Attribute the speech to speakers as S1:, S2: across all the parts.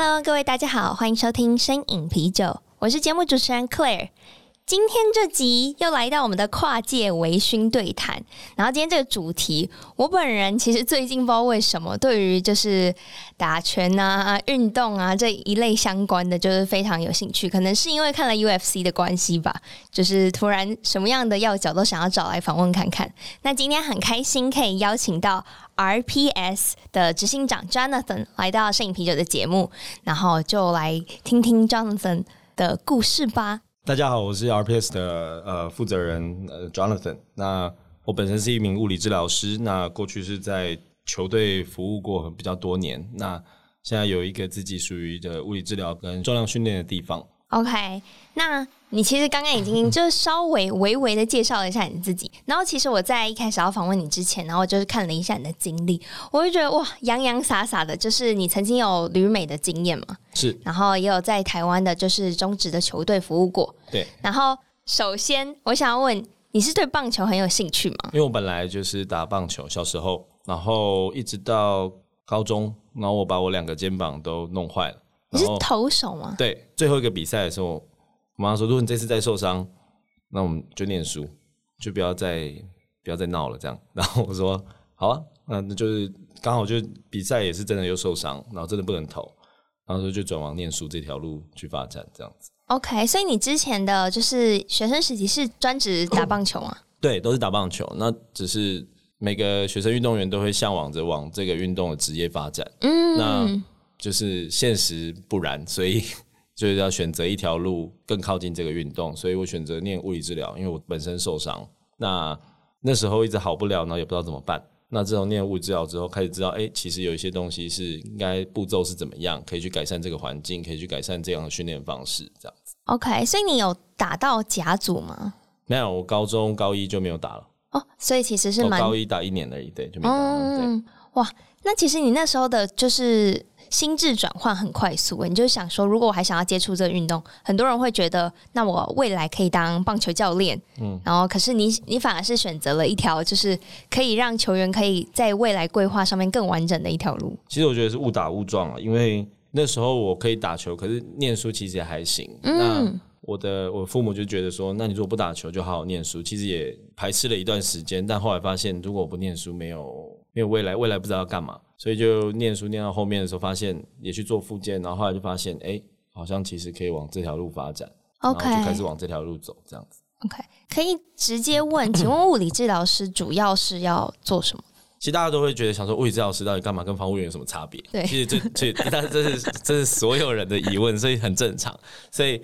S1: Hello，各位大家好，欢迎收听身影啤酒，我是节目主持人 Claire。今天这集又来到我们的跨界微醺对谈，然后今天这个主题，我本人其实最近不知道为什么，对于就是打拳啊、运动啊这一类相关的，就是非常有兴趣。可能是因为看了 UFC 的关系吧，就是突然什么样的要角都想要找来访问看看。那今天很开心可以邀请到 RPS 的执行长 Jonathan 来到摄影啤酒的节目，然后就来听听 Jonathan 的故事吧。
S2: 大家好，我是 RPS 的呃负责人呃 Jonathan。那我本身是一名物理治疗师，那过去是在球队服务过比较多年。那现在有一个自己属于的物理治疗跟重量训练的地方。
S1: OK，那你其实刚刚已经就稍微微微的介绍了一下你自己，然后其实我在一开始要访问你之前，然后就是看了一下你的经历，我就觉得哇，洋洋洒洒的，就是你曾经有旅美的经验嘛，
S2: 是，
S1: 然后也有在台湾的就是中职的球队服务过，
S2: 对，
S1: 然后首先我想要问，你是对棒球很有兴趣吗？
S2: 因为我本来就是打棒球，小时候，然后一直到高中，然后我把我两个肩膀都弄坏了。
S1: 你是投手吗？
S2: 对，最后一个比赛的时候，我妈说：“如果你这次再受伤，那我们就念书，就不要再不要再闹了。”这样，然后我说：“好啊，那那就是刚好就比赛也是真的又受伤，然后真的不能投，然后说就转往念书这条路去发展，这样子。”
S1: OK，所以你之前的就是学生时期是专职打棒球吗？
S2: 对，都是打棒球。那只是每个学生运动员都会向往着往这个运动的职业发展。嗯，那。就是现实不然，所以就是要选择一条路更靠近这个运动，所以我选择念物理治疗，因为我本身受伤，那那时候一直好不了，然后也不知道怎么办。那自从念物理治疗之后，开始知道，哎、欸，其实有一些东西是应该步骤是怎么样，可以去改善这个环境，可以去改善这样的训练方式，这样子。
S1: OK，所以你有打到甲组吗？
S2: 没有，我高中高一就没有打了。
S1: 哦，所以其实是蛮
S2: 高一打一年而已，对，就没打了。
S1: 嗯，对，哇，那其实你那时候的就是。心智转换很快速，你就想说，如果我还想要接触这个运动，很多人会觉得，那我未来可以当棒球教练，嗯，然后可是你你反而是选择了一条，就是可以让球员可以在未来规划上面更完整的一条路。
S2: 其实我觉得是误打误撞啊，因为那时候我可以打球，可是念书其实也还行。嗯，那我的我父母就觉得说，那你如果不打球，就好好念书。其实也排斥了一段时间，但后来发现，如果我不念书，没有没有未来，未来不知道要干嘛。所以就念书念到后面的时候，发现也去做复健，然后后来就发现，哎、欸，好像其实可以往这条路发展，OK，就开始往这条路走，这样子。
S1: OK，可以直接问，请问物理治疗师主要是要做什么？
S2: 其实大家都会觉得想说，物理治疗师到底干嘛？跟防护员有什么差别？
S1: 对，
S2: 其实这这但是这是这是所有人的疑问，所以很正常。所以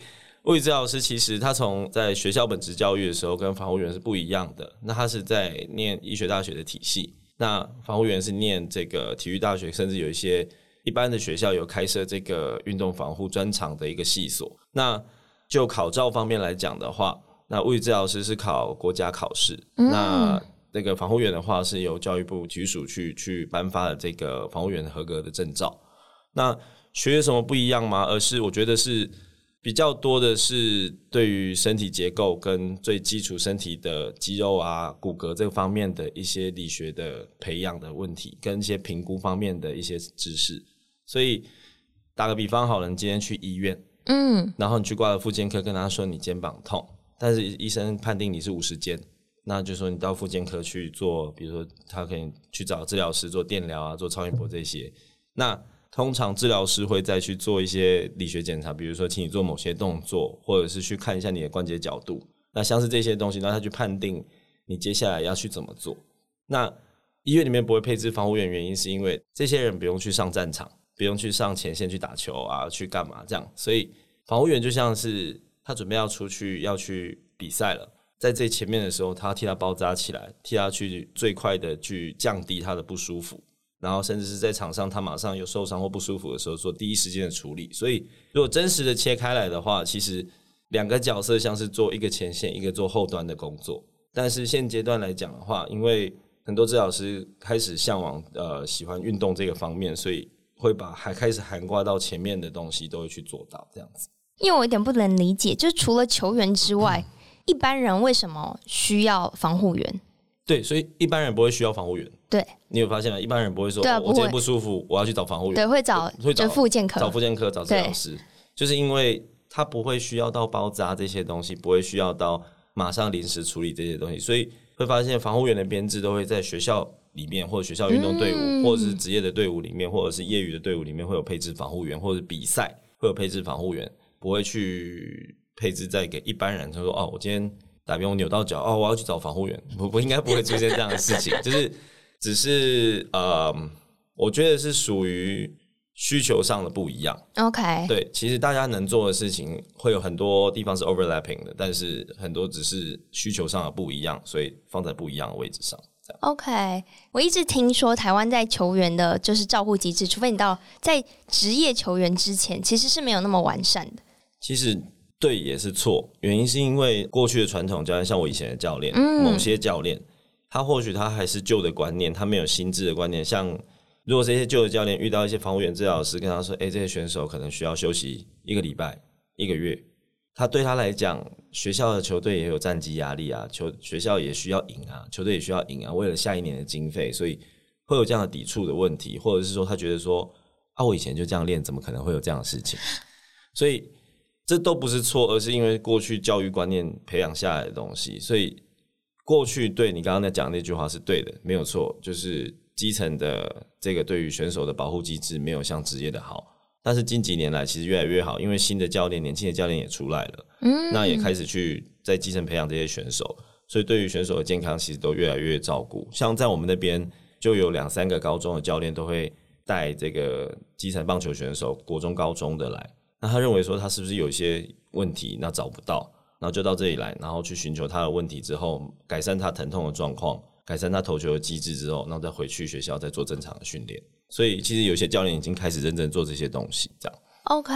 S2: 物理治疗师其实他从在学校本职教育的时候跟防护员是不一样的，那他是在念医学大学的体系。那防护员是念这个体育大学，甚至有一些一般的学校有开设这个运动防护专长的一个系所。那就考照方面来讲的话，那物理治疗师是考国家考试，嗯、那那个防护员的话是由教育部体育署去去颁发的这个防护员合格的证照。那学有什么不一样吗？而是我觉得是。比较多的是对于身体结构跟最基础身体的肌肉啊、骨骼这方面的一些理学的培养的问题，跟一些评估方面的一些知识。所以打个比方好了，你今天去医院，嗯，然后你去挂了复健科，跟他说你肩膀痛，但是医生判定你是五十肩，那就说你到复健科去做，比如说他可以去找治疗师做电疗啊、做超音波这些，那。通常治疗师会再去做一些理学检查，比如说请你做某些动作，或者是去看一下你的关节角度。那像是这些东西，让他去判定你接下来要去怎么做。那医院里面不会配置防护员，原因是因为这些人不用去上战场，不用去上前线去打球啊，去干嘛这样。所以防护员就像是他准备要出去要去比赛了，在最前面的时候，他替他包扎起来，替他去最快的去降低他的不舒服。然后甚至是在场上他马上有受伤或不舒服的时候做第一时间的处理。所以如果真实的切开来的话，其实两个角色像是做一个前线，一个做后端的工作。但是现阶段来讲的话，因为很多治疗师开始向往呃喜欢运动这个方面，所以会把还开始涵盖到前面的东西都会去做到这样子。
S1: 因为我有点不能理解，就是除了球员之外，嗯、一般人为什么需要防护员？
S2: 对，所以一般人不会需要防护员。
S1: 对，
S2: 你有发现吗？一般人不会说，
S1: 对啊、
S2: 哦，我今天不舒服，我要去找防护员。
S1: 对，会找会找复健科，
S2: 找复健科，找治疗师，就是因为他不会需要到包扎这些东西，不会需要到马上临时处理这些东西，所以。会发现防护员的编制都会在学校里面，或者学校运动队伍，嗯、或者是职业的队伍里面，或者是业余的队伍里面会有配置防护员，或者比赛会有配置防护员，不会去配置在给一般人。他说：“哦，我今天打比方扭到脚，哦，我要去找防护员。”不不，应该不会出现这样的事情，就是只是呃，我觉得是属于。需求上的不一样
S1: ，OK，
S2: 对，其实大家能做的事情会有很多地方是 overlapping 的，但是很多只是需求上的不一样，所以放在不一样的位置上。
S1: OK，我一直听说台湾在球员的就是照护机制，除非你到在职业球员之前，其实是没有那么完善的。
S2: 其实对也是错，原因是因为过去的传统教练，像我以前的教练，嗯、某些教练，他或许他还是旧的观念，他没有心智的观念，像。如果这些旧的教练遇到一些防护员治疗师，跟他说：“哎、这些选手可能需要休息一个礼拜、一个月。”他对他来讲，学校的球队也有战绩压力啊，球学校也需要赢啊，球队也需要赢啊，为了下一年的经费，所以会有这样的抵触的问题，或者是说他觉得说：“啊，我以前就这样练，怎么可能会有这样的事情？”所以这都不是错，而是因为过去教育观念培养下来的东西。所以过去对你刚刚在讲那句话是对的，没有错，就是。基层的这个对于选手的保护机制没有像职业的好，但是近几年来其实越来越好，因为新的教练、年轻的教练也出来了，嗯，那也开始去在基层培养这些选手，所以对于选手的健康其实都越来越照顾。像在我们那边就有两三个高中的教练都会带这个基层棒球选手，国中、高中的来，那他认为说他是不是有一些问题，那找不到，然后就到这里来，然后去寻求他的问题之后，改善他疼痛的状况。改善他投球的机制之后，然后再回去学校再做正常的训练。所以其实有些教练已经开始认真做这些东西，这样。
S1: OK，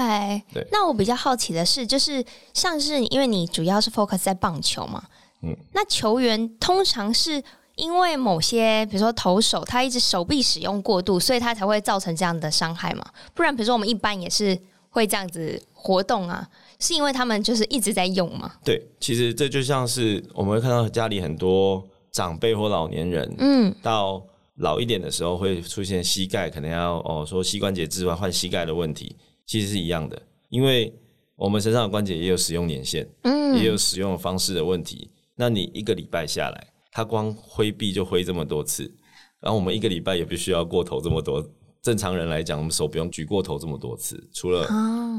S1: 对。那我比较好奇的是，就是像是因为你主要是 focus 在棒球嘛，嗯，那球员通常是因为某些，比如说投手他一直手臂使用过度，所以他才会造成这样的伤害嘛？不然，比如说我们一般也是会这样子活动啊，是因为他们就是一直在用嘛？
S2: 对，其实这就像是我们会看到家里很多。长辈或老年人，嗯，到老一点的时候会出现膝盖可能要哦说膝关节置换换膝盖的问题，其实是一样的，因为我们身上的关节也有使用年限，嗯，也有使用方式的问题。那你一个礼拜下来，他光挥臂就挥这么多次，然后我们一个礼拜也不需要过头这么多。正常人来讲，我们手不用举过头这么多次，除了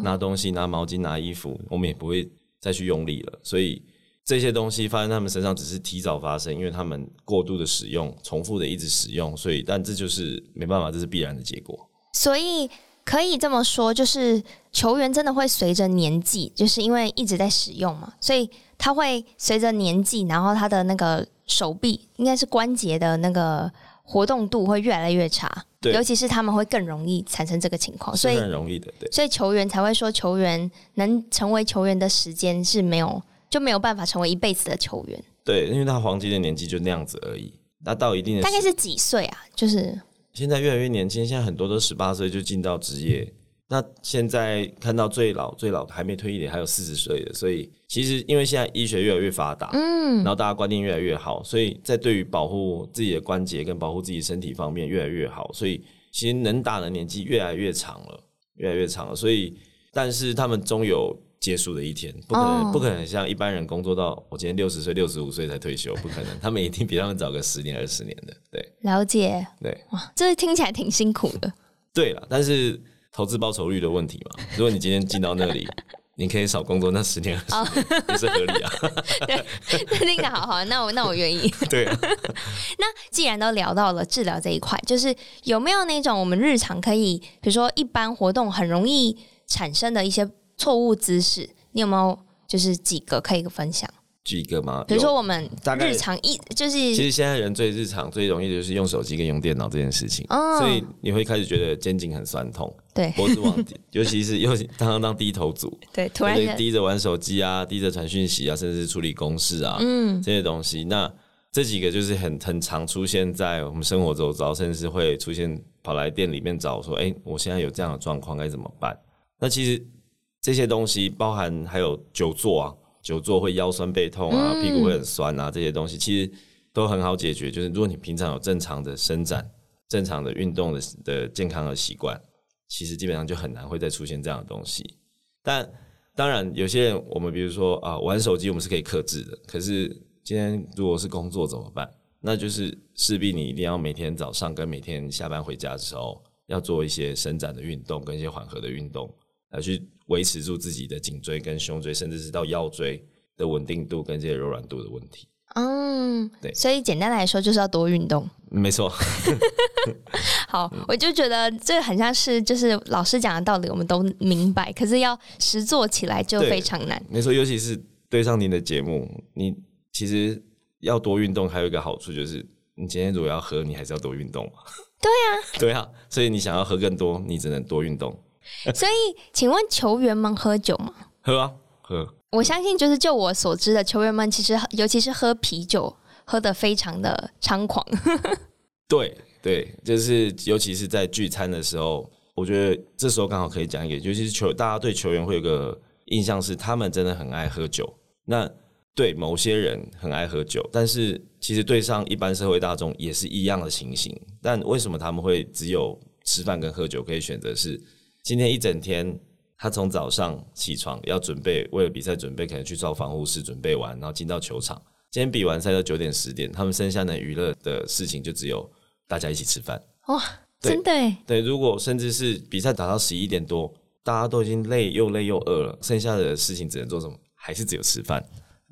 S2: 拿东西、拿毛巾、拿衣服，我们也不会再去用力了，所以。这些东西发生在他们身上只是提早发生，因为他们过度的使用、重复的一直使用，所以但这就是没办法，这是必然的结果。
S1: 所以可以这么说，就是球员真的会随着年纪，就是因为一直在使用嘛，所以他会随着年纪，然后他的那个手臂应该是关节的那个活动度会越来越差，对，尤其是他们会更容易产生这个情况，所以
S2: 很容易的，对，
S1: 所以球员才会说，球员能成为球员的时间是没有。就没有办法成为一辈子的球员。对，
S2: 因为他黄金的年纪就那样子而已。那到一定的
S1: 大概是几岁啊？就是
S2: 现在越来越年轻，现在很多都十八岁就进到职业。那现在看到最老最老还没退役的还有四十岁的，所以其实因为现在医学越来越发达，嗯，然后大家观念越来越好，所以在对于保护自己的关节跟保护自己身体方面越来越好，所以其实能打的年纪越来越长了，越来越长了。所以但是他们终有。结束的一天，不可能，oh. 不可能像一般人工作到我今天六十岁、六十五岁才退休，不可能。他们一定比他们早个十年、二十年的。对，
S1: 了解。
S2: 对，
S1: 哇，这听起来挺辛苦的。
S2: 对了，但是投资报酬率的问题嘛，如果你今天进到那里，你可以少工作那十年、二十年，也是合理啊。
S1: 对，听起来好好，那我那我愿意。
S2: 对啊。
S1: 那既然都聊到了治疗这一块，就是有没有那种我们日常可以，比如说一般活动很容易产生的一些。错误姿势，你有没有就是几个可以分享？
S2: 几个吗？
S1: 比如说我们
S2: 大概
S1: 日常一就是，
S2: 其实现在人最日常最容易的就是用手机跟用电脑这件事情，
S1: 哦、
S2: 所以你会开始觉得肩颈很酸痛，
S1: 对，
S2: 脖子往，尤其是又当当当低头族，
S1: 对，突然
S2: 低着玩手机啊，低着传讯息啊，甚至是处理公事啊，
S1: 嗯，
S2: 这些东西，那这几个就是很很常出现在我们生活周遭，甚至是会出现跑来店里面找说，哎、欸，我现在有这样的状况该怎么办？那其实这些东西包含还有久坐啊。久坐会腰酸背痛啊，屁股会很酸啊，这些东西其实都很好解决。就是如果你平常有正常的伸展、正常的运动的的健康的习惯，其实基本上就很难会再出现这样的东西。但当然，有些人我们比如说啊，玩手机我们是可以克制的。可是今天如果是工作怎么办？那就是势必你一定要每天早上跟每天下班回家的时候，要做一些伸展的运动跟一些缓和的运动来去。维持住自己的颈椎跟胸椎，甚至是到腰椎的稳定度跟这些柔软度的问题。
S1: 嗯，
S2: 对，
S1: 所以简单来说就是要多运动。
S2: 没错。
S1: 好，我就觉得这很像是就是老师讲的道理，我们都明白，可是要实做起来就非常难。
S2: 没错，尤其是对上您的节目，你其实要多运动，还有一个好处就是，你今天如果要喝，你还是要多运动。
S1: 对啊，
S2: 对啊，所以你想要喝更多，你只能多运动。
S1: 所以，请问球员们喝酒吗？
S2: 喝啊，喝。
S1: 我相信，就是就我所知的球员们，其实尤其是喝啤酒，喝得非常的猖狂。
S2: 对对，就是尤其是在聚餐的时候，我觉得这时候刚好可以讲一个，尤其是球，大家对球员会有个印象是，他们真的很爱喝酒。那对某些人很爱喝酒，但是其实对上一般社会大众也是一样的情形。但为什么他们会只有吃饭跟喝酒可以选择？是今天一整天，他从早上起床要准备，为了比赛准备，可能去造防护室准备完，然后进到球场。今天比完赛到九点十点，他们剩下的娱乐的事情就只有大家一起吃饭。
S1: 哇，真的。
S2: 对，如果甚至是比赛打到十一点多，大家都已经累又累又饿了，剩下的事情只能做什么？还是只有吃饭，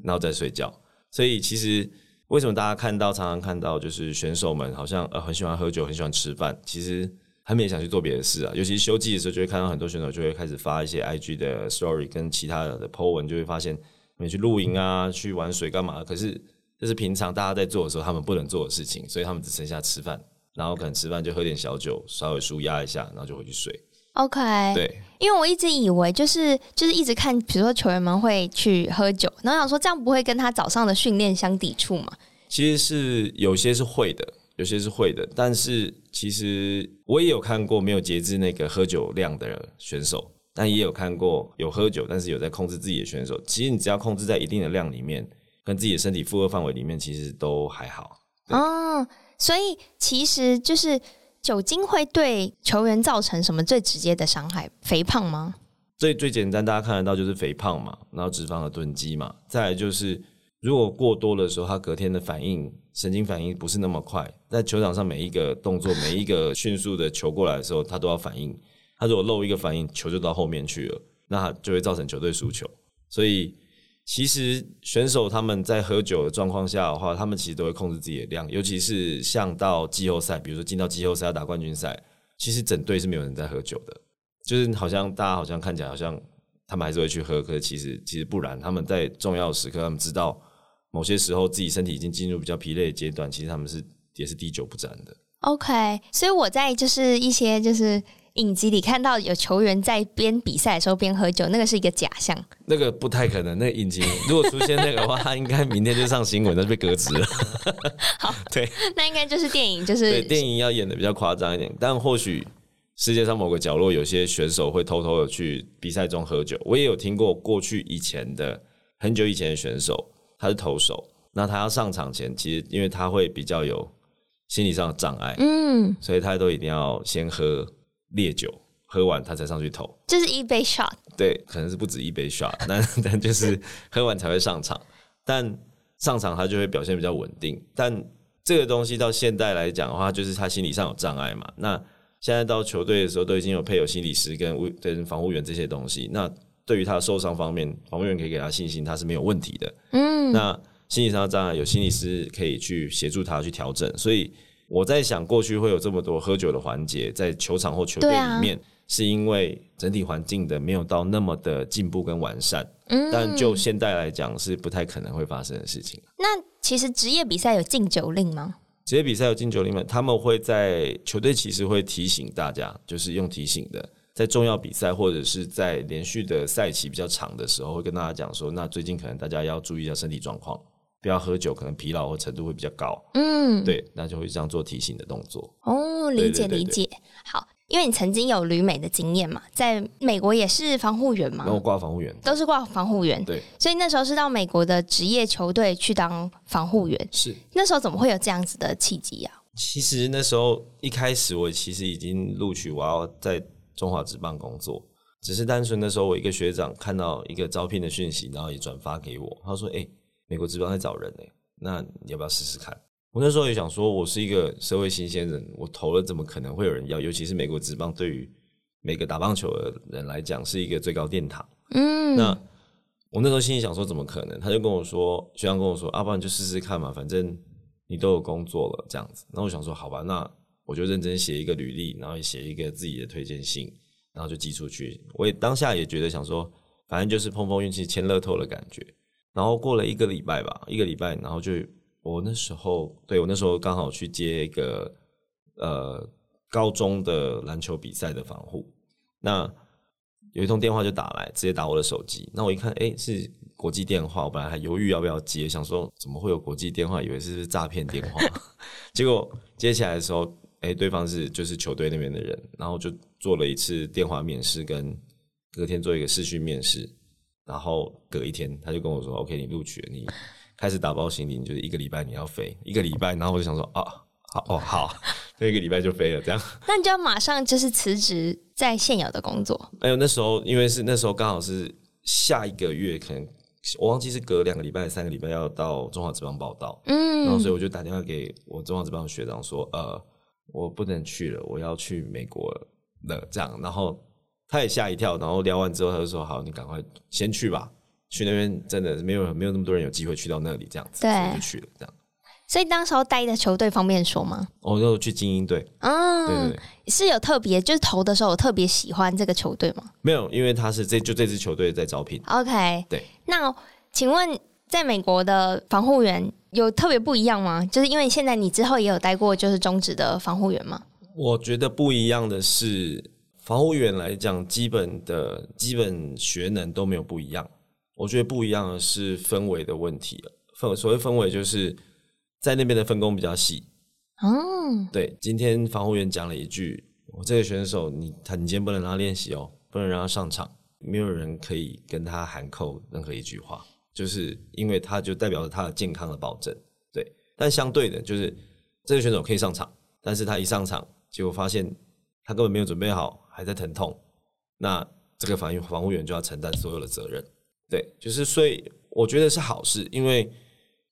S2: 然后再睡觉。所以其实为什么大家看到常常看到就是选手们好像呃很喜欢喝酒，很喜欢吃饭，其实。他们也想去做别的事啊，尤其是休季的时候，就会看到很多选手就会开始发一些 IG 的 Story 跟其他的 po 文，就会发现他们去露营啊，去玩水干嘛？可是这是平常大家在做的时候，他们不能做的事情，所以他们只剩下吃饭，然后可能吃饭就喝点小酒，稍微舒压一下，然后就回去睡。
S1: OK，
S2: 对，
S1: 因为我一直以为就是就是一直看，比如说球员们会去喝酒，然后想说这样不会跟他早上的训练相抵触吗？
S2: 其实是有些是会的。有些是会的，但是其实我也有看过没有节制那个喝酒量的选手，但也有看过有喝酒但是有在控制自己的选手。其实你只要控制在一定的量里面，跟自己的身体负荷范围里面，其实都还好。
S1: 哦，所以其实就是酒精会对球员造成什么最直接的伤害？肥胖吗？
S2: 最最简单，大家看得到就是肥胖嘛，然后脂肪的囤积嘛，再来就是如果过多的时候，他隔天的反应。神经反应不是那么快，在球场上每一个动作、每一个 迅速的球过来的时候，他都要反应。他如果漏一个反应，球就到后面去了，那就会造成球队输球。所以，其实选手他们在喝酒的状况下的话，他们其实都会控制自己的量，尤其是像到季后赛，比如说进到季后赛要打冠军赛，其实整队是没有人在喝酒的，就是好像大家好像看起来好像他们还是会去喝，可是其实其实不然，他们在重要的时刻，他们知道。某些时候自己身体已经进入比较疲累的阶段，其实他们是也是滴酒不沾的。
S1: OK，所以我在就是一些就是影集里看到有球员在边比赛的时候边喝酒，那个是一个假象。
S2: 那个不太可能，那个影集如果出现那个的话，他应该明天就上新闻，那就被革职了。
S1: 好，
S2: 对，
S1: 那应该就是电影，就是
S2: 对电影要演的比较夸张一点，但或许世界上某个角落有些选手会偷偷的去比赛中喝酒。我也有听过过去以前的很久以前的选手。他是投手，那他要上场前，其实因为他会比较有心理上的障碍，嗯，所以他都一定要先喝烈酒，喝完他才上去投，
S1: 就是一杯 shot，
S2: 对，可能是不止一杯 shot，但但就是喝完才会上场，但上场他就会表现比较稳定。但这个东西到现代来讲的话，就是他心理上有障碍嘛。那现在到球队的时候，都已经有配有心理师跟卫跟防护员这些东西，那。对于他的受伤方面，防护员可以给他信心，他是没有问题的。嗯，那心理上的障碍有心理师可以去协助他去调整，所以我在想，过去会有这么多喝酒的环节在球场或球队里面，是因为整体环境的没有到那么的进步跟完善。嗯，但就现代来讲，是不太可能会发生的事情。
S1: 那其实职业比赛有禁酒令吗？
S2: 职业比赛有禁酒令吗？他们会在球队其实会提醒大家，就是用提醒的，在重要比赛或者是在连续的赛期比较长的时候，会跟大家讲说，那最近可能大家要注意一下身体状况。不要喝酒，可能疲劳或程度会比较高。嗯，对，那就会这样做提醒的动作。
S1: 哦，理解理解。好，因为你曾经有旅美的经验嘛，在美国也是防护员嘛，
S2: 然后挂防护员，
S1: 都是挂防护员。
S2: 对，
S1: 所以那时候是到美国的职业球队去当防护员。
S2: 是，
S1: 那时候怎么会有这样子的契机啊？
S2: 其实那时候一开始我其实已经录取，我要在中华职棒工作，只是单纯的时候，我一个学长看到一个招聘的讯息，然后也转发给我，他说：“哎、欸。”美国职棒在找人呢、欸，那你要不要试试看？我那时候也想说，我是一个社会新鲜人，我投了怎么可能会有人要？尤其是美国职棒对于每个打棒球的人来讲是一个最高殿堂。嗯，那我那时候心里想说，怎么可能？他就跟我说，学长跟我说，啊，不然就试试看嘛，反正你都有工作了，这样子。那我想说，好吧，那我就认真写一个履历，然后也写一个自己的推荐信，然后就寄出去。我也当下也觉得想说，反正就是碰碰运气，签乐透的感觉。然后过了一个礼拜吧，一个礼拜，然后就我那时候，对，我那时候刚好去接一个呃高中的篮球比赛的防护，那有一通电话就打来，直接打我的手机。那我一看，哎，是国际电话，我本来还犹豫要不要接，想说怎么会有国际电话，以为是诈骗电话。结果接起来的时候，哎，对方是就是球队那边的人，然后就做了一次电话面试，跟隔天做一个视讯面试。然后隔一天，他就跟我说：“OK，你录取了，你开始打包行李，你就是一个礼拜你要飞 一个礼拜。”然后我就想说：“啊，好哦，好，那一个礼拜就飞了。”这样，
S1: 那你就要马上就是辞职在现有的工作。
S2: 哎呦，那时候因为是那时候刚好是下一个月，可能我忘记是隔两个礼拜、三个礼拜要到中华职棒报道，嗯，然后所以我就打电话给我中华职棒的学长说：“呃，我不能去了，我要去美国了。”这样，然后。他也吓一跳，然后聊完之后，他就说：“好，你赶快先去吧，去那边真的没有没有那么多人有机会去到那里，这样子，对，所以就去了这样。
S1: 所以当时候待的球队方便说吗？
S2: 我就去精英队，嗯，对对对，
S1: 是有特别，就是投的时候我特别喜欢这个球队吗？
S2: 没有，因为他是这就这支球队在招聘。
S1: OK，
S2: 对。
S1: 那请问，在美国的防护员有特别不一样吗？就是因为现在你之后也有待过，就是中职的防护员吗？
S2: 我觉得不一样的是。防护员来讲，基本的基本学能都没有不一样。我觉得不一样的是氛围的问题。氛所谓氛围，就是在那边的分工比较细。嗯，对。今天防护员讲了一句：“我这个选手，你他你今天不能让他练习哦，不能让他上场，没有人可以跟他喊扣任何一句话，就是因为他就代表着他的健康的保证。”对。但相对的，就是这个选手可以上场，但是他一上场，结果发现他根本没有准备好。还在疼痛，那这个防防护员就要承担所有的责任。对，就是所以我觉得是好事，因为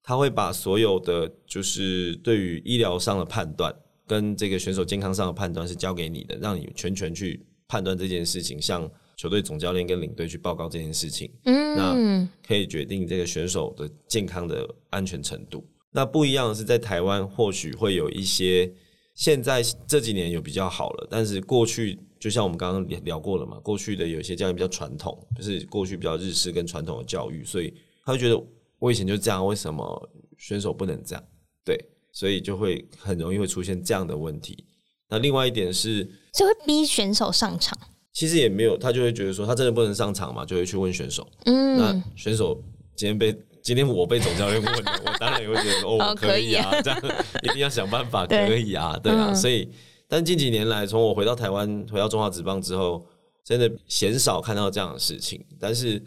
S2: 他会把所有的就是对于医疗上的判断跟这个选手健康上的判断是交给你的，让你全权去判断这件事情，向球队总教练跟领队去报告这件事情。嗯，那可以决定这个选手的健康的安全程度。那不一样的是，在台湾或许会有一些，现在这几年有比较好了，但是过去。就像我们刚刚聊过了嘛，过去的有些教练比较传统，就是过去比较日式跟传统的教育，所以他会觉得我以前就这样，为什么选手不能这样？对，所以就会很容易会出现这样的问题。那另外一点是，
S1: 就会逼选手上场。
S2: 其实也没有，他就会觉得说他真的不能上场嘛，就会去问选手。嗯，那选手今天被今天我被总教练问了，我当然也会觉得哦，可以啊，这样 一定要想办法，可以啊，对，对啊，嗯、所以。但近几年来，从我回到台湾，回到中华职棒之后，真的鲜少看到这样的事情。但是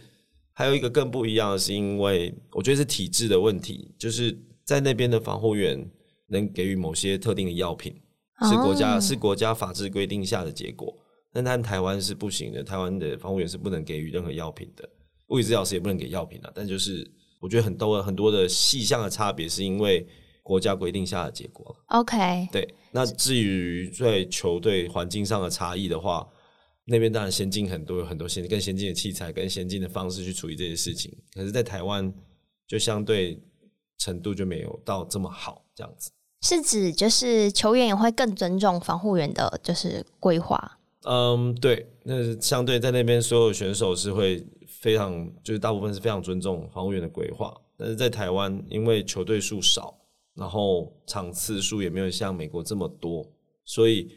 S2: 还有一个更不一样的是，因为我觉得是体制的问题，就是在那边的防护员能给予某些特定的药品，是国家、oh. 是国家法制规定下的结果。但他们台湾是不行的，台湾的防护员是不能给予任何药品的，物理治疗师也不能给药品的。但就是我觉得很多很多的细项的差别，是因为。国家规定下的结果。
S1: OK，
S2: 对。那至于在球队环境上的差异的话，那边当然先进很多，有很多先更先进的器材、更先进的方式去处理这些事情。可是，在台湾就相对程度就没有到这么好，这样子。
S1: 是指就是球员也会更尊重防护员的，就是规划。
S2: 嗯，对，那相对在那边所有选手是会非常，就是大部分是非常尊重防护员的规划。但是在台湾，因为球队数少，然后场次数也没有像美国这么多，所以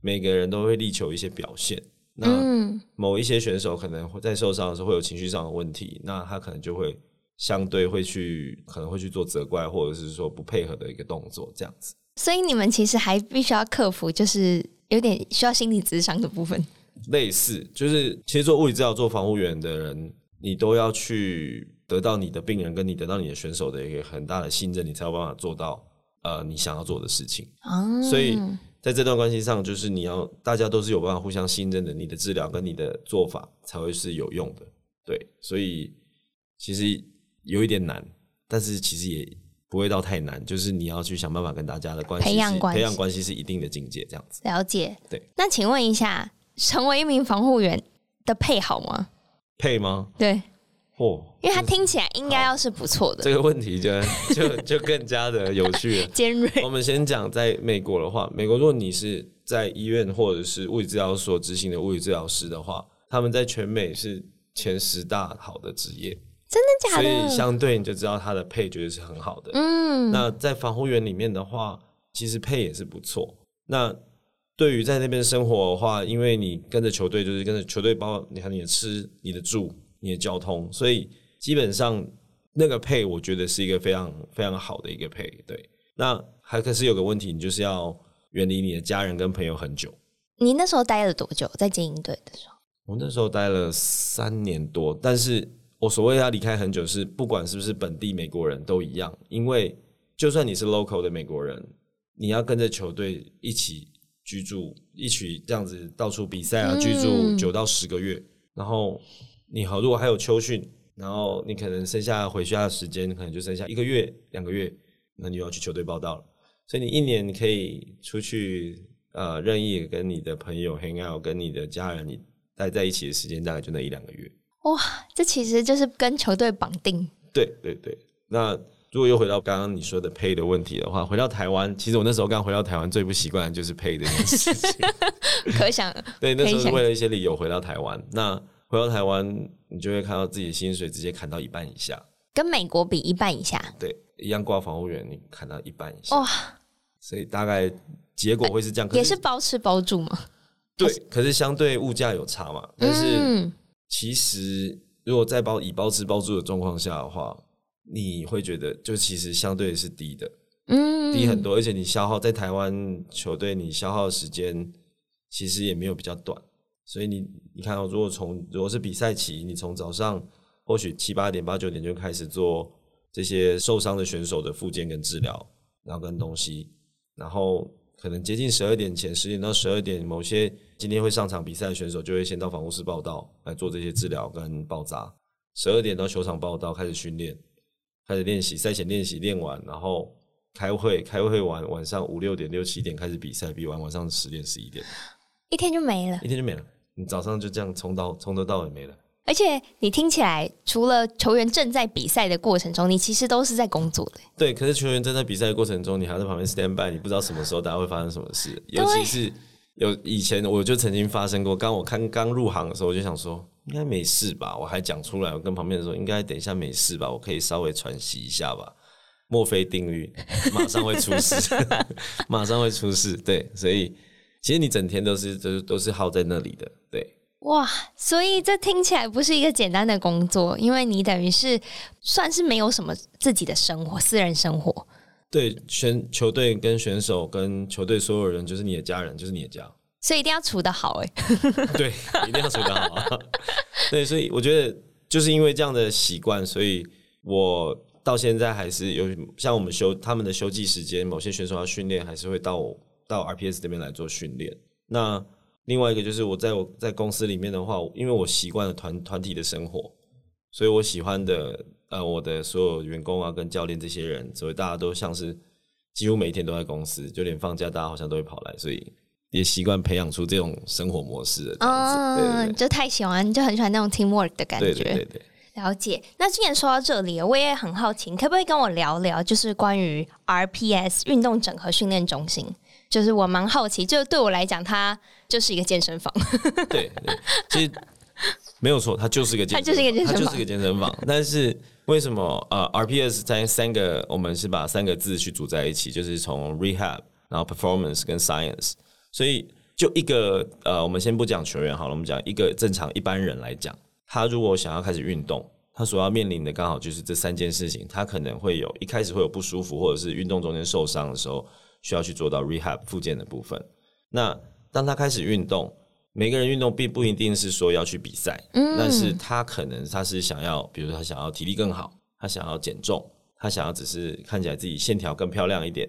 S2: 每个人都会力求一些表现。那某一些选手可能会在受伤的时候会有情绪上的问题，那他可能就会相对会去可能会去做责怪或者是说不配合的一个动作，这样子。
S1: 所以你们其实还必须要克服，就是有点需要心理咨商的部分。
S2: 类似，就是其实做物理治疗、做防护员的人，你都要去得到你的病人跟你得到你的选手的一个很大的信任，你才有办法做到呃你想要做的事情。哦，所以。在这段关系上，就是你要大家都是有办法互相信任的，你的治疗跟你的做法才会是有用的。对，所以其实有一点难，但是其实也不会到太难，就是你要去想办法跟大家的关系
S1: 培养关系，
S2: 培养关系是一定的境界，这样子。
S1: 了解。
S2: 对。
S1: 那请问一下，成为一名防护员的配好吗？
S2: 配吗？
S1: 对。
S2: 哦，
S1: 因为它听起来应该要是不错的。
S2: 这个问题就 就就更加的有趣了。
S1: 尖锐。
S2: 我们先讲在美国的话，美国如果你是在医院或者是物理治疗所执行的物理治疗师的话，他们在全美是前十大好的职业。
S1: 真的假的？
S2: 所以相对你就知道他的配绝对是很好的。嗯。那在防护员里面的话，其实配也是不错。那对于在那边生活的话，因为你跟着球队，就是跟着球队包，你看你的吃，你的住。你的交通，所以基本上那个配，我觉得是一个非常非常好的一个配。对，那还可是有个问题，你就是要远离你的家人跟朋友很久。
S1: 你那时候待了多久在精英队的时候？
S2: 我那时候待了三年多，但是我所谓要离开很久，是不管是不是本地美国人都一样，因为就算你是 local 的美国人，你要跟着球队一起居住，一起这样子到处比赛啊，居住九到十个月，嗯、然后。你好，如果还有秋训，然后你可能剩下回家的时间，可能就剩下一个月、两个月，那你又要去球队报道了。所以你一年你可以出去呃任意跟你的朋友 hang out，跟你的家人你待在一起的时间大概就那一两个月。
S1: 哇，这其实就是跟球队绑定。
S2: 对对对。那如果又回到刚刚你说的 pay 的问题的话，回到台湾，其实我那时候刚回到台湾，最不习惯的就是 pay 这件事情。
S1: 可想。
S2: 对，那时候是为了一些理由回到台湾。那回到台湾，你就会看到自己的薪水直接砍到一半以下，
S1: 跟美国比一半以下。
S2: 对，一样挂防务员，你砍到一半以下。哇！所以大概结果会是这样，
S1: 也是包吃包住吗？
S2: 对，可是相对物价有差嘛。但是其实如果在包以包吃包住的状况下的话，你会觉得就其实相对是低的，嗯，低很多。而且你消耗在台湾球队，你消耗的时间其实也没有比较短。所以你你看到，如果从如果是比赛期，你从早上或许七八点、八九点就开始做这些受伤的选手的复健跟治疗，然后跟东西，然后可能接近十二点前，十点到十二点，某些今天会上场比赛的选手就会先到防护室报道来做这些治疗跟包扎。十二点到球场报道，开始训练，开始练习，赛前练习练完，然后开会，开会完晚上五六点、六七点开始比赛，比完晚上十点、十一点，
S1: 一天就没了，
S2: 一天就没了。你早上就这样从到从头到尾没了，
S1: 而且你听起来，除了球员正在比赛的过程中，你其实都是在工作的。
S2: 对，可是球员正在比赛的过程中，你还在旁边 stand by，你不知道什么时候大家会发生什么事。尤其是有以前我就曾经发生过，刚我看刚入行的时候，我就想说应该没事吧，我还讲出来，我跟旁边人说应该等一下没事吧，我可以稍微喘息一下吧。墨菲定律，马上会出事，马上会出事。对，所以。其实你整天都是都都是耗在那里的，对。
S1: 哇，所以这听起来不是一个简单的工作，因为你等于是算是没有什么自己的生活、私人生活。
S2: 对，选球队跟选手跟球队所有人就是你的家人，就是你的家。
S1: 所以一定要处得好哎。
S2: 对，一定要处得好。对，所以我觉得就是因为这样的习惯，所以我到现在还是有像我们休他们的休季时间，某些选手要训练，还是会到我。到 RPS 这边来做训练。那另外一个就是我在我在公司里面的话，因为我习惯了团团体的生活，所以我喜欢的呃我的所有员工啊跟教练这些人，所以大家都像是几乎每一天都在公司，就连放假大家好像都会跑来，所以也习惯培养出这种生活模式。哦，
S1: 就太喜欢，就很喜欢那种 teamwork 的感觉。
S2: 对对对对。
S1: 了解。那既然说到这里，我也很好奇，你可不可以跟我聊聊，就是关于 RPS 运动整合训练中心？就是我蛮好奇，就对我来讲，它就是一个健身房。
S2: 对，对，其实没有错，它就是一个健身，它就是一个健身房，它就是一个健身房。但是为什么呃 RPS 在三个，我们是把三个字去组在一起，就是从 rehab，然后 performance 跟 science。所以就一个呃，我们先不讲球员好了，我们讲一个正常一般人来讲。他如果想要开始运动，他所要面临的刚好就是这三件事情。他可能会有一开始会有不舒服，或者是运动中间受伤的时候，需要去做到 rehab 复健的部分。那当他开始运动，每个人运动并不一定是说要去比赛，嗯，但是他可能他是想要，比如说他想要体力更好，他想要减重，他想要只是看起来自己线条更漂亮一点，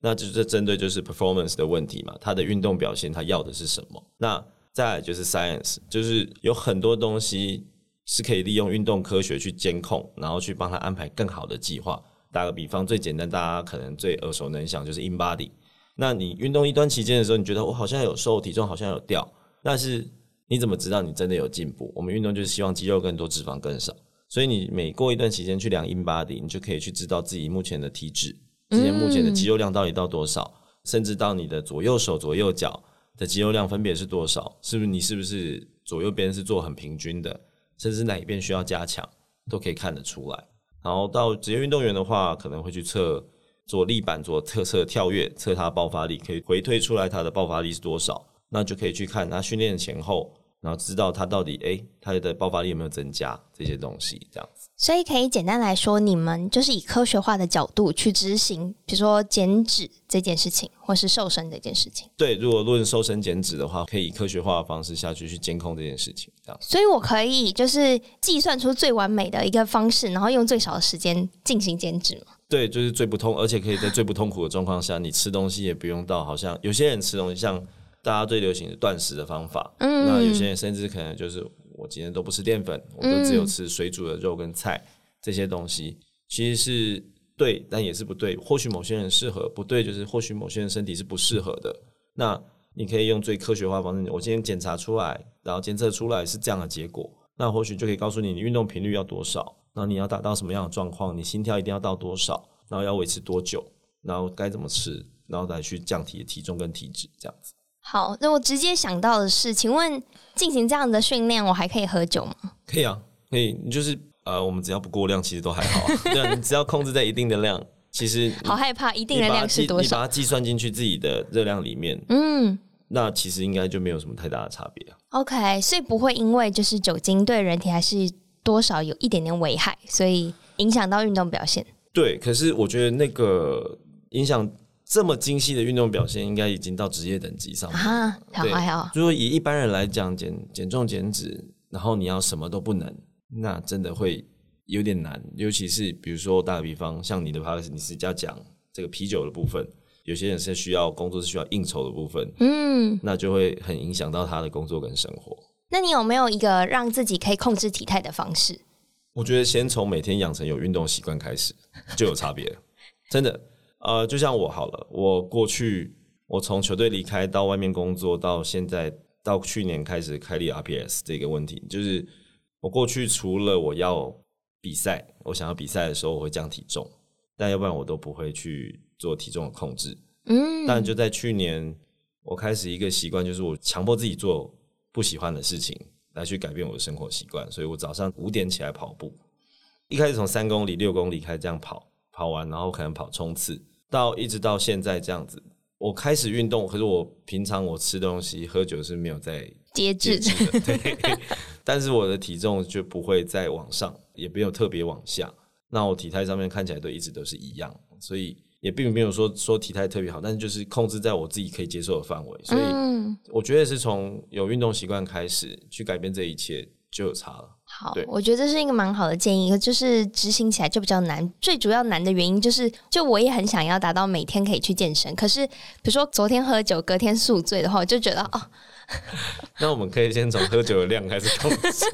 S2: 那就是针对就是 performance 的问题嘛。他的运动表现他要的是什么？那再来就是 science，就是有很多东西是可以利用运动科学去监控，然后去帮他安排更好的计划。打个比方，最简单，大家可能最耳熟能详就是 InBody。那你运动一段期间的时候，你觉得我好像有瘦，体重好像有掉，但是你怎么知道你真的有进步？我们运动就是希望肌肉更多，脂肪更少。所以你每过一段期间去量 InBody，你就可以去知道自己目前的体脂，今天目前的肌肉量到底到多少，甚至到你的左右手、左右脚。的肌肉量分别是多少？是不是你是不是左右边是做很平均的？甚至哪一边需要加强，都可以看得出来。然后到职业运动员的话，可能会去测做立板做测测跳跃，测他爆发力，可以回推出来他的爆发力是多少，那就可以去看他训练前后。然后知道他到底哎，他的爆发力有没有增加这些东西，这样子。
S1: 所以可以简单来说，你们就是以科学化的角度去执行，比如说减脂这件事情，或是瘦身这件事情。
S2: 对，如果论瘦身减脂的话，可以以科学化的方式下去去监控这件事情，这样。
S1: 所以我可以就是计算出最完美的一个方式，然后用最少的时间进行减脂吗？
S2: 对，就是最不痛，而且可以在最不痛苦的状况下，你吃东西也不用到好像有些人吃东西像。大家最流行的断食的方法，嗯，那有些人甚至可能就是我今天都不吃淀粉，我都只有吃水煮的肉跟菜这些东西，其实是对，但也是不对。或许某些人适合，不对就是或许某些人身体是不适合的。那你可以用最科学化的方式，我今天检查出来，然后监测出来是这样的结果，那或许就可以告诉你，你运动频率要多少，然后你要达到什么样的状况，你心跳一定要到多少，然后要维持多久，然后该怎么吃，然后再去降体体重跟体脂这样子。
S1: 好，那我直接想到的是，请问进行这样的训练，我还可以喝酒吗？
S2: 可以啊，可以。你就是呃，我们只要不过量，其实都还好。对啊，你只要控制在一定的量，其实
S1: 好害怕一定的量是多少？
S2: 你把它计算进去自己的热量里面，嗯，那其实应该就没有什么太大的差别啊。
S1: OK，所以不会因为就是酒精对人体还是多少有一点点危害，所以影响到运动表现。
S2: 对，可是我觉得那个影响。这么精细的运动表现，应该已经到职业等级上了。
S1: 啊，好还好。
S2: 如果以一般人来讲，减减重减脂，然后你要什么都不能，那真的会有点难。尤其是比如说打个比方，像你的 podcast，你是要讲这个啤酒的部分，有些人是需要工作是需要应酬的部分，嗯，那就会很影响到他的工作跟生活。
S1: 那你有没有一个让自己可以控制体态的方式？
S2: 我觉得先从每天养成有运动习惯开始，就有差别了，真的。呃，就像我好了，我过去我从球队离开到外面工作，到现在到去年开始开立 RPS 这个问题，就是我过去除了我要比赛，我想要比赛的时候我会降体重，但要不然我都不会去做体重的控制。嗯，但就在去年，我开始一个习惯，就是我强迫自己做不喜欢的事情，来去改变我的生活习惯。所以我早上五点起来跑步，一开始从三公里、六公里开始这样跑，跑完然后可能跑冲刺。到一直到现在这样子，我开始运动，可是我平常我吃东西、喝酒是没有在节制的，对。但是我的体重就不会再往上，也没有特别往下。那我体态上面看起来都一直都是一样，所以也并没有说说体态特别好，但是就是控制在我自己可以接受的范围。所以我觉得是从有运动习惯开始去改变这一切。就有差了。
S1: 好，我觉得这是一个蛮好的建议，就是执行起来就比较难。最主要难的原因就是，就我也很想要达到每天可以去健身，可是比如说昨天喝酒，隔天宿醉的话，我就觉得哦。
S2: 那我们可以先从喝酒的量开始控制。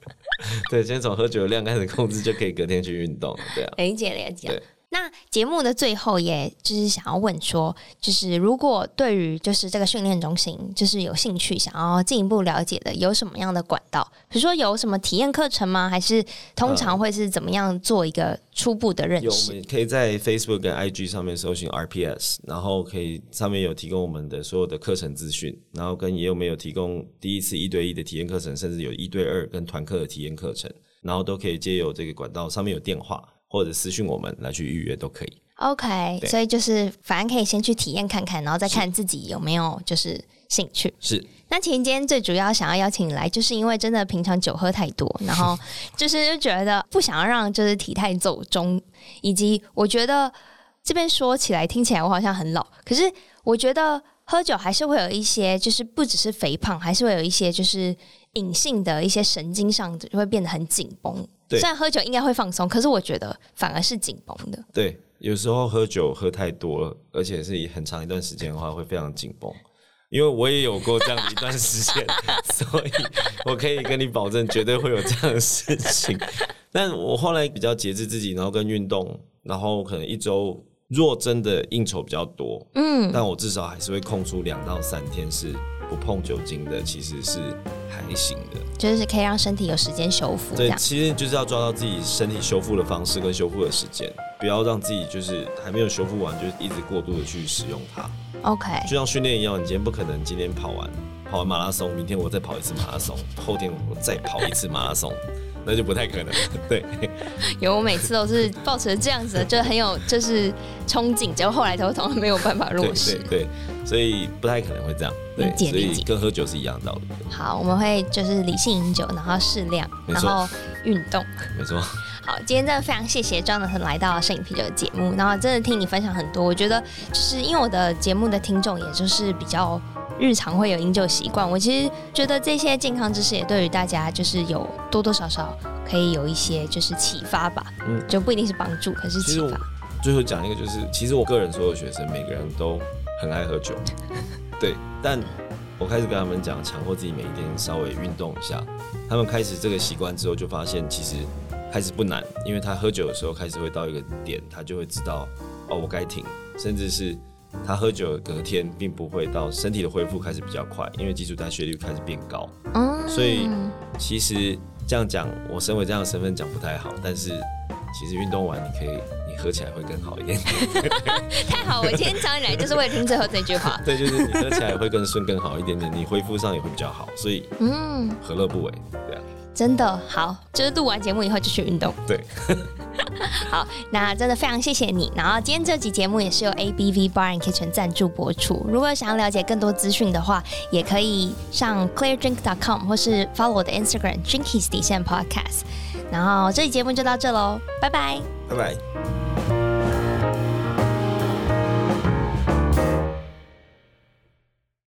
S2: 对，先从喝酒的量开始控制，就可以隔天去运动。对啊，
S1: 理解理解。那节目的最后，也就是想要问说，就是如果对于就是这个训练中心，就是有兴趣想要进一步了解的，有什么样的管道？比如说有什么体验课程吗？还是通常会是怎么样做一个初步的认识？
S2: 有，我们可以在 Facebook 跟 IG 上面搜寻 RPS，然后可以上面有提供我们的所有的课程资讯，然后跟也有没有提供第一次一对一的体验课程，甚至有一对二跟团课的体验课程，然后都可以借由这个管道，上面有电话。或者私讯我们来去预约都可以。
S1: OK，所以就是反正可以先去体验看看，然后再看自己有没有就是兴趣。
S2: 是。
S1: 那其实今天最主要想要邀请你来，就是因为真的平常酒喝太多，然后 就是就觉得不想要让就是体态走中，以及我觉得这边说起来听起来我好像很老，可是我觉得喝酒还是会有一些，就是不只是肥胖，还是会有一些就是隐性的一些神经上就会变得很紧绷。对虽然喝酒应该会放松，可是我觉得反而是紧绷的。
S2: 对，有时候喝酒喝太多了，而且是以很长一段时间的话，会非常紧绷。因为我也有过这样一段时间，所以我可以跟你保证，绝对会有这样的事情。但我后来比较节制自己，然后跟运动，然后可能一周若真的应酬比较多，嗯，但我至少还是会空出两到三天是不碰酒精的，其实是还行的。
S1: 就是可以让身体有时间修复。
S2: 对，其实就是要抓到自己身体修复的方式跟修复的时间，不要让自己就是还没有修复完就一直过度的去使用它。
S1: OK，
S2: 就像训练一样，你今天不可能今天跑完跑完马拉松，明天我再跑一次马拉松，后天我再跑一次马拉松。那就不太可能，对。
S1: 有，我每次都是抱持这样子的，就很有就是憧憬，结果后来都通常没有办法落实。
S2: 对，对，对，所以不太可能会这样。对，所以跟喝酒是一样的道理。
S1: 好，我们会就是理性饮酒，然后适量，然后运动。
S2: 没错。
S1: 好，今天真的非常谢谢 Jonathan 来到摄影啤酒的节目，然后真的听你分享很多。我觉得就是因为我的节目的听众，也就是比较。日常会有饮酒习惯，我其实觉得这些健康知识也对于大家就是有多多少少可以有一些就是启发吧，嗯，就不一定是帮助，可是启发。
S2: 最后讲一个就是，其实我个人所有学生每个人都很爱喝酒，对，但我开始跟他们讲，强迫自己每一天稍微运动一下，他们开始这个习惯之后，就发现其实开始不难，因为他喝酒的时候开始会到一个点，他就会知道哦，我该停，甚至是。他喝酒隔天并不会到身体的恢复开始比较快，因为基础代谢率开始变高。嗯，所以其实这样讲，我身为这样的身份讲不太好，但是其实运动完你可以，你喝起来会更好一点。
S1: 太好，我今天找你来就是为了听最后这句话。
S2: 对，就是你喝起来会更顺、更好一点点，你恢复上也会比较好，所以嗯，何乐不为？对啊，
S1: 真的好，就是录完节目以后就去运动。
S2: 对。
S1: 好，那真的非常谢谢你。然后今天这集节目也是由 ABV Bar and Kitchen 赞助播出。如果想要了解更多资讯的话，也可以上 ClaireDrink.com 或是 follow 我的 Instagram Drinkies 底线 Podcast。然后这集节目就到这喽，拜拜，
S2: 拜拜。